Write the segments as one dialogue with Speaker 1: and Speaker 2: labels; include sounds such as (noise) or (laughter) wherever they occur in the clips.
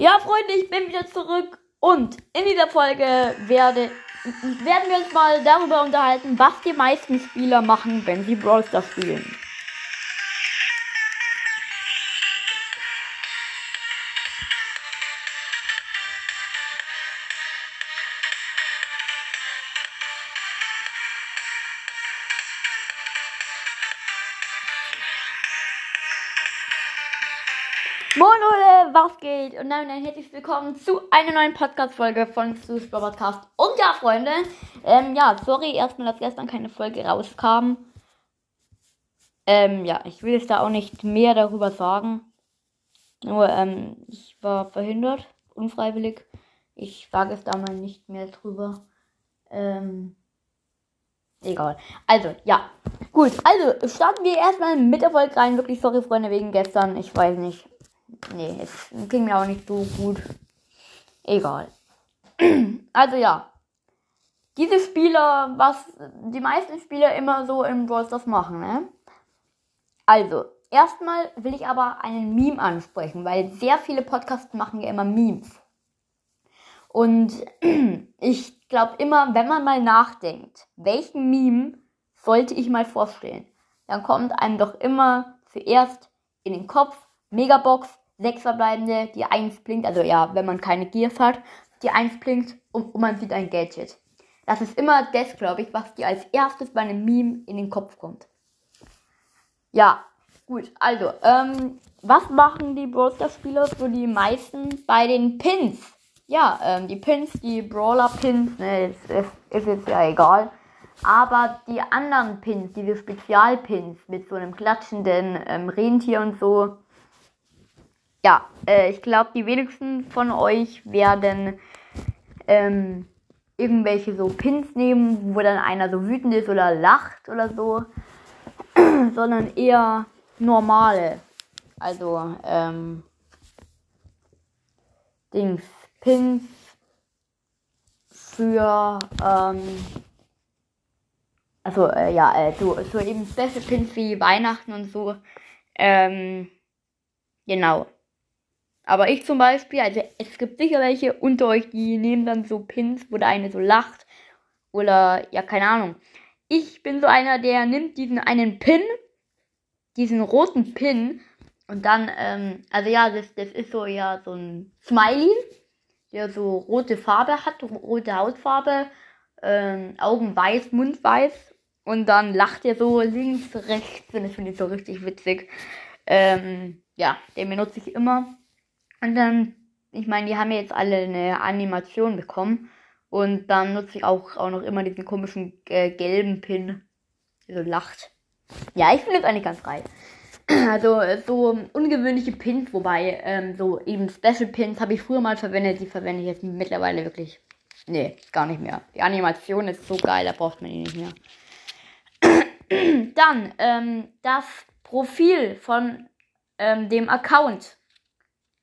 Speaker 1: Ja, Freunde, ich bin wieder zurück und in dieser Folge werde, werden wir uns mal darüber unterhalten, was die meisten Spieler machen, wenn sie Brawl Stars spielen. Moin Leute, was geht? Und damit ein herzlich willkommen zu einer neuen Podcast-Folge von Sus Podcast. Und ja, Freunde, ähm, ja, sorry erstmal, dass gestern keine Folge rauskam. Ähm, ja, ich will jetzt da auch nicht mehr darüber sagen. Nur, ähm, ich war verhindert, unfreiwillig. Ich sage es da mal nicht mehr drüber. Ähm, egal. Also, ja. Gut, also starten wir erstmal mit Erfolg rein. Wirklich sorry, Freunde, wegen gestern. Ich weiß nicht nee, es ging mir auch nicht so gut. Egal. (clears throat) Also ja. Diese Spieler, was die meisten Spieler immer so im Brawl Stars machen, ne? Also, erstmal will ich aber einen Meme ansprechen, weil sehr viele Podcasts machen ja immer Memes. Und (clears throat) ich glaube immer, wenn man mal nachdenkt, welchen Meme sollte ich mal vorstellen, dann kommt einem doch immer zuerst in den Kopf Megabox sechs verbleibende, die 1 blinkt, also ja, wenn man keine Gears hat, die 1 blinkt und, und man sieht ein Gadget. Das ist immer das, glaube ich, was dir als erstes bei einem Meme in den Kopf kommt. Ja, gut, also, ähm, was machen die Brawl Stars Spieler für die meisten bei den Pins? Ja, ähm, die Pins, die Brawler Pins, ne, ist, ist, ist jetzt ja egal. Aber die anderen Pins, diese Spezialpins mit so einem klatschenden ähm, Rentier und so, ja, äh, ich glaube, die wenigsten von euch werden ähm, irgendwelche so Pins nehmen, wo dann einer so wütend ist oder lacht oder so, (clears throat) sondern eher normale. Also, ähm, Dings, Pins für, ähm, also, äh, ja, äh, so, so eben Special Pins wie Weihnachten und so, ähm, genau. Aber ich zum Beispiel, also es gibt sicher welche unter euch, die nehmen dann so Pins, wo der eine so lacht. Oder, ja, keine Ahnung. Ich bin so einer, der nimmt diesen einen Pin, diesen roten Pin, und dann, ähm, also ja, das, das ist so ja so ein Smiley, der so rote Farbe hat, rote Hautfarbe, ähm, Augen weiß, Mund weiß. Und dann lacht er so links, rechts, und das finde ich so richtig witzig. Ähm, ja, den benutze ich immer. Und dann, ich meine, die haben jetzt alle eine Animation bekommen. Und dann nutze ich auch, auch noch immer diesen komischen äh, gelben Pin, der so lacht. Ja, ich finde es eigentlich ganz geil. (clears throat) Also so ungewöhnliche Pins, wobei ähm, so eben Special Pins habe ich früher mal verwendet, die verwende ich jetzt mittlerweile wirklich. Nee, gar nicht mehr. Die Animation ist so geil, da braucht man die nicht mehr. (clears throat) Dann ähm, das Profil von ähm, dem Account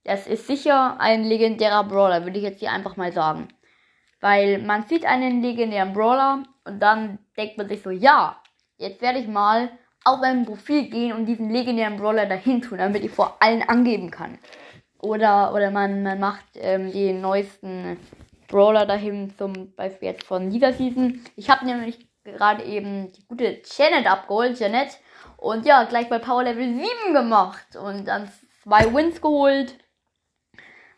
Speaker 1: das ist sicher ein legendärer Brawler, würde ich jetzt hier einfach mal sagen. Weil man sieht einen legendären Brawler und dann denkt man sich so, ja, jetzt werde ich mal auf mein Profil gehen und diesen legendären Brawler dahin tun, damit ich vor allen angeben kann. Oder, oder man, man macht ähm, die neuesten Brawler dahin, zum Beispiel jetzt von dieser Season. Ich habe nämlich gerade eben die gute Janet abgeholt, Janet. Und ja, gleich bei Power Level 7 gemacht. Und dann zwei Wins geholt.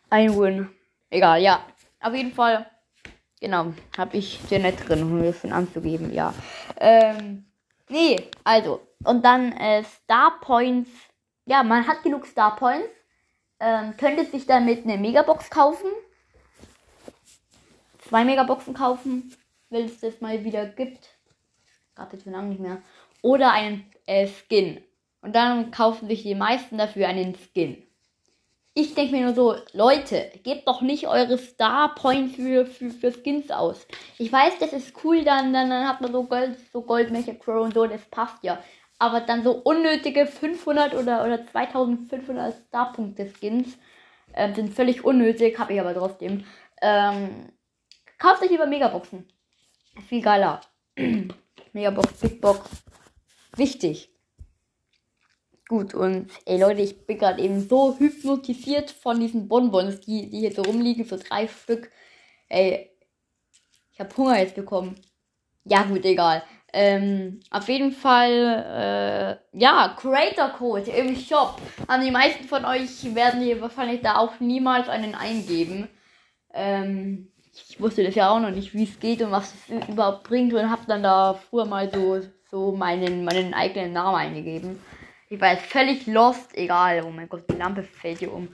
Speaker 1: Ein Win. Egal, ja. Auf jeden Fall. Genau, habe ich sehr nett drin, um mir schon anzugeben, ja. Ähm, nee, also. Und dann äh, Star Points. Ja, man hat genug Star Points. Ähm, könnte sich damit eine Megabox kaufen. Zwei Megaboxen kaufen, wenn es das mal wieder gibt. Gab jetzt schon lange nicht mehr. Oder einen äh, Skin. Und dann kaufen sich die meisten dafür einen Skin. Ich denke mir nur so, Leute, gebt doch nicht eure Star Points für, für, für Skins aus. Ich weiß, das ist cool, dann, dann, dann hat man so Gold, so Goldmecher Crow und so, das passt ja. Aber dann so unnötige 500 oder, oder 2500 Star-Punkte Skins äh, sind völlig unnötig, habe ich aber trotzdem. Ähm, kauft euch lieber Megaboxen. Viel geiler. (clears throat) Megabox, Big Box. Wichtig. Gut, und ey Leute, ich bin gerade eben so hypnotisiert von diesen Bonbons, die, die hier so rumliegen, so drei Stück. Ey, ich habe Hunger jetzt bekommen. Ja, gut, egal. Ähm, auf jeden Fall, äh, ja, Creator Code im Shop. Also die meisten von euch werden hier wahrscheinlich da auch niemals einen eingeben. Ähm, ich wusste das ja auch noch nicht, wie es geht und was es überhaupt bringt und habe dann da früher mal so, so meinen, meinen eigenen Namen eingegeben. Ich war jetzt völlig lost, egal. Oh mein Gott, die Lampe fällt hier um.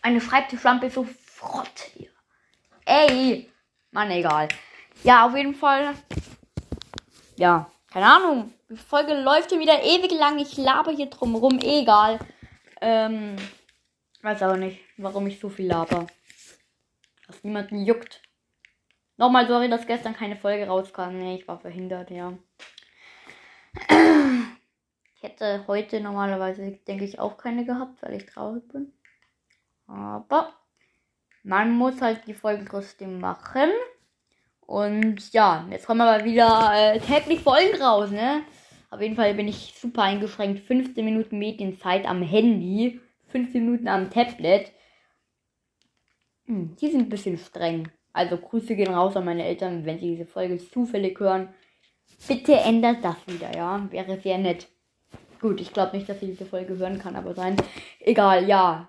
Speaker 1: Eine Schreibtischlampe ist so frott hier. Ey! Mann, egal. Ja, auf jeden Fall ja, keine Ahnung. Die Folge läuft hier wieder ewig lang. Ich laber hier drum rum. Egal. Ähm, weiß aber nicht, warum ich so viel laber. Was niemanden juckt. Nochmal sorry, dass gestern keine Folge rauskam. Nee, ich war verhindert, ja. (clears throat) Ich hätte heute normalerweise, denke ich, auch keine gehabt, weil ich traurig bin. Aber man muss halt die Folgen trotzdem machen. Und ja, jetzt kommen aber wieder äh, täglich Folgen raus, ne? Auf jeden Fall bin ich super eingeschränkt. 15 Minuten Medienzeit am Handy, 15 Minuten am Tablet. Hm, die sind ein bisschen streng. Also Grüße gehen raus an meine Eltern, wenn sie diese Folge zufällig hören. Bitte ändert das wieder, ja? Wäre sehr nett. Gut, ich glaube nicht, dass sie diese Folge hören kann, aber sein. Egal, ja.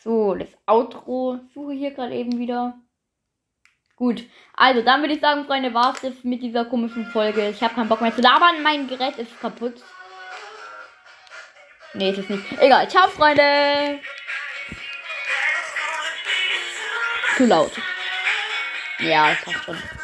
Speaker 1: So, das Outro suche ich hier gerade eben wieder. Gut, also dann würde ich sagen, Freunde, war es mit dieser komischen Folge. Ich habe keinen Bock mehr zu labern. Mein Gerät ist kaputt. Nee, ist es nicht. Egal. Ciao, Freunde. Zu laut. Ja, das passt schon.